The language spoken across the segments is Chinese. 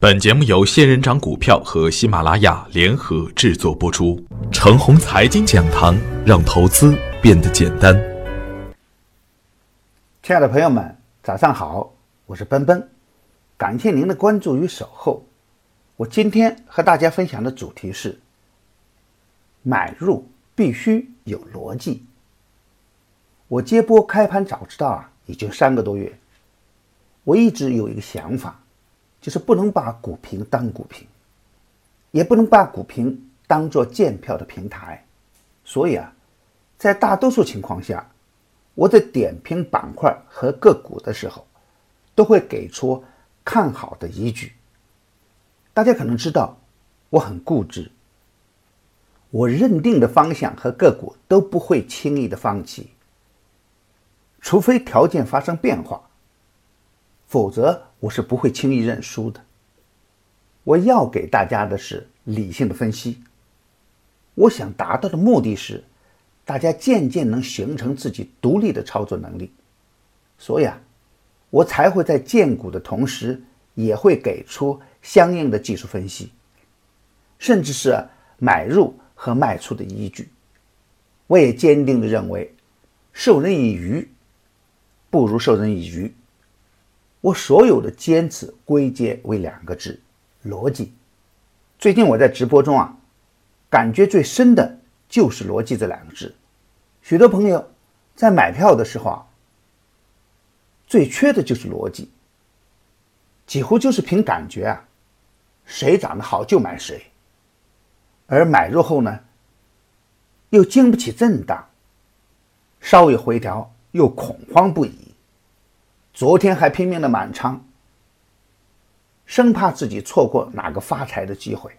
本节目由仙人掌股票和喜马拉雅联合制作播出。程红财经讲堂，让投资变得简单。亲爱的朋友们，早上好，我是奔奔，感谢您的关注与守候。我今天和大家分享的主题是：买入必须有逻辑。我接播开盘早知道啊，已经三个多月，我一直有一个想法。就是不能把股评当股评，也不能把股评当做建票的平台，所以啊，在大多数情况下，我在点评板块和个股的时候，都会给出看好的依据。大家可能知道，我很固执，我认定的方向和个股都不会轻易的放弃，除非条件发生变化。否则，我是不会轻易认输的。我要给大家的是理性的分析。我想达到的目的是，大家渐渐能形成自己独立的操作能力。所以啊，我才会在荐股的同时，也会给出相应的技术分析，甚至是买入和卖出的依据。我也坚定的认为，授人以鱼，不如授人以渔。我所有的坚持归结为两个字：逻辑。最近我在直播中啊，感觉最深的就是“逻辑”这两个字。许多朋友在买票的时候啊，最缺的就是逻辑，几乎就是凭感觉啊，谁涨得好就买谁。而买入后呢，又经不起震荡，稍一回调又恐慌不已。昨天还拼命的满仓，生怕自己错过哪个发财的机会，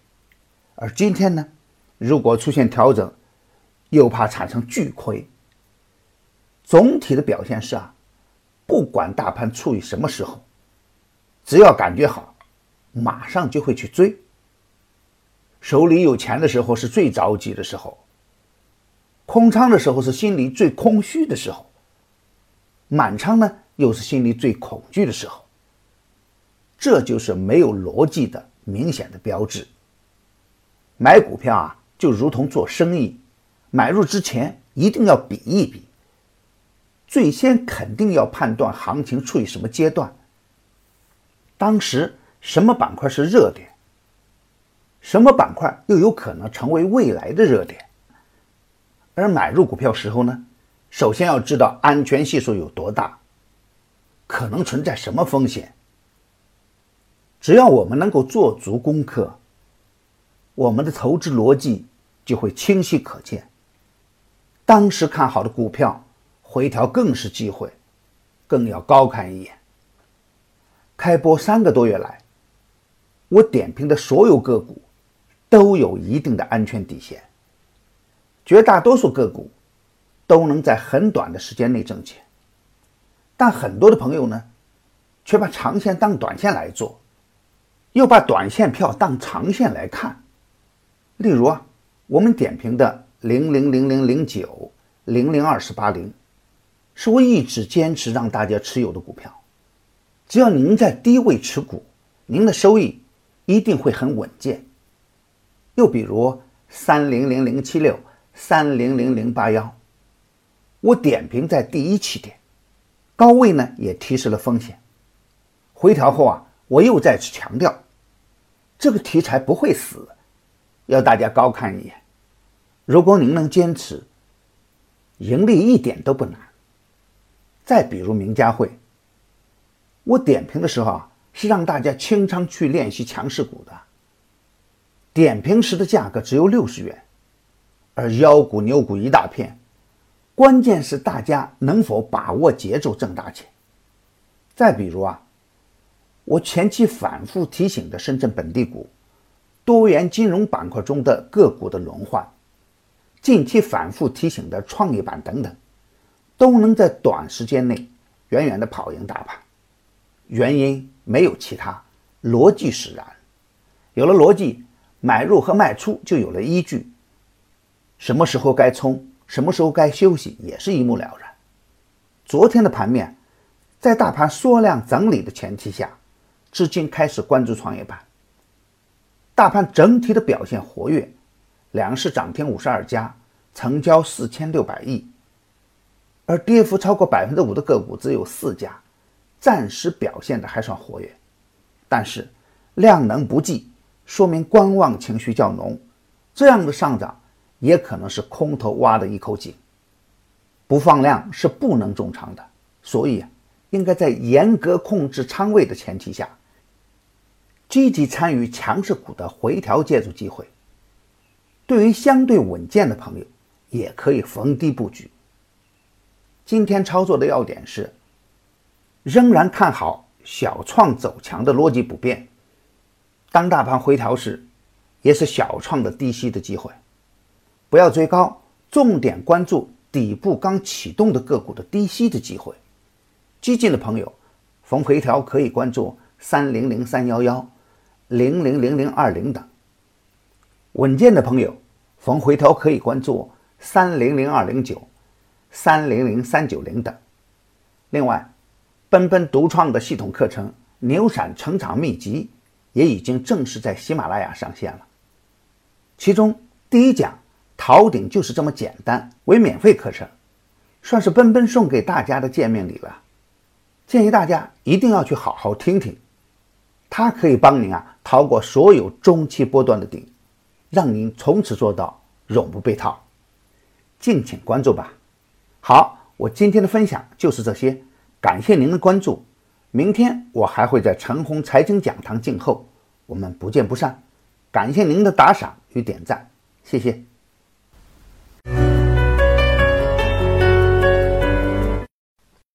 而今天呢，如果出现调整，又怕产生巨亏。总体的表现是啊，不管大盘处于什么时候，只要感觉好，马上就会去追。手里有钱的时候是最着急的时候，空仓的时候是心里最空虚的时候，满仓呢？又是心里最恐惧的时候，这就是没有逻辑的明显的标志。买股票啊，就如同做生意，买入之前一定要比一比，最先肯定要判断行情处于什么阶段，当时什么板块是热点，什么板块又有可能成为未来的热点。而买入股票时候呢，首先要知道安全系数有多大。可能存在什么风险？只要我们能够做足功课，我们的投资逻辑就会清晰可见。当时看好的股票回调更是机会，更要高看一眼。开播三个多月来，我点评的所有个股都有一定的安全底线，绝大多数个股都能在很短的时间内挣钱。但很多的朋友呢，却把长线当短线来做，又把短线票当长线来看。例如啊，我们点评的零零零零零九零零二四八零，是我一直坚持让大家持有的股票。只要您在低位持股，您的收益一定会很稳健。又比如三零零零七六三零零零八幺，我点评在第一起点。高位呢也提示了风险，回调后啊，我又再次强调，这个题材不会死，要大家高看一眼。如果您能坚持，盈利一点都不难。再比如名家汇，我点评的时候啊，是让大家清仓去练习强势股的，点评时的价格只有六十元，而妖股牛股一大片。关键是大家能否把握节奏挣大钱。再比如啊，我前期反复提醒的深圳本地股、多元金融板块中的个股的轮换，近期反复提醒的创业板等等，都能在短时间内远远的跑赢大盘。原因没有其他，逻辑使然。有了逻辑，买入和卖出就有了依据。什么时候该冲？什么时候该休息也是一目了然。昨天的盘面，在大盘缩量整理的前提下，资金开始关注创业板，大盘整体的表现活跃，两市涨停五十二家，成交四千六百亿，而跌幅超过百分之五的个股只有四家，暂时表现的还算活跃，但是量能不济，说明观望情绪较浓，这样的上涨也可能是空头挖的一口井，不放量是不能重仓的，所以应该在严格控制仓位的前提下。积极参与强势股的回调借助机会，对于相对稳健的朋友，也可以逢低布局。今天操作的要点是，仍然看好小创走强的逻辑不变。当大盘回调时，也是小创的低吸的机会，不要追高，重点关注底部刚启动的个股的低吸的机会。激进的朋友，逢回调可以关注三零零三幺幺。零零零零二零等，稳健的朋友逢回调可以关注三零零二零九、三零零三九零等。另外，奔奔独创的系统课程《牛闪成长秘籍》也已经正式在喜马拉雅上线了。其中第一讲“逃顶就是这么简单”为免费课程，算是奔奔送给大家的见面礼了。建议大家一定要去好好听听。它可以帮您啊逃过所有中期波段的顶，让您从此做到永不被套。敬请关注吧。好，我今天的分享就是这些，感谢您的关注。明天我还会在陈红财经讲堂静候，我们不见不散。感谢您的打赏与点赞，谢谢。Bye.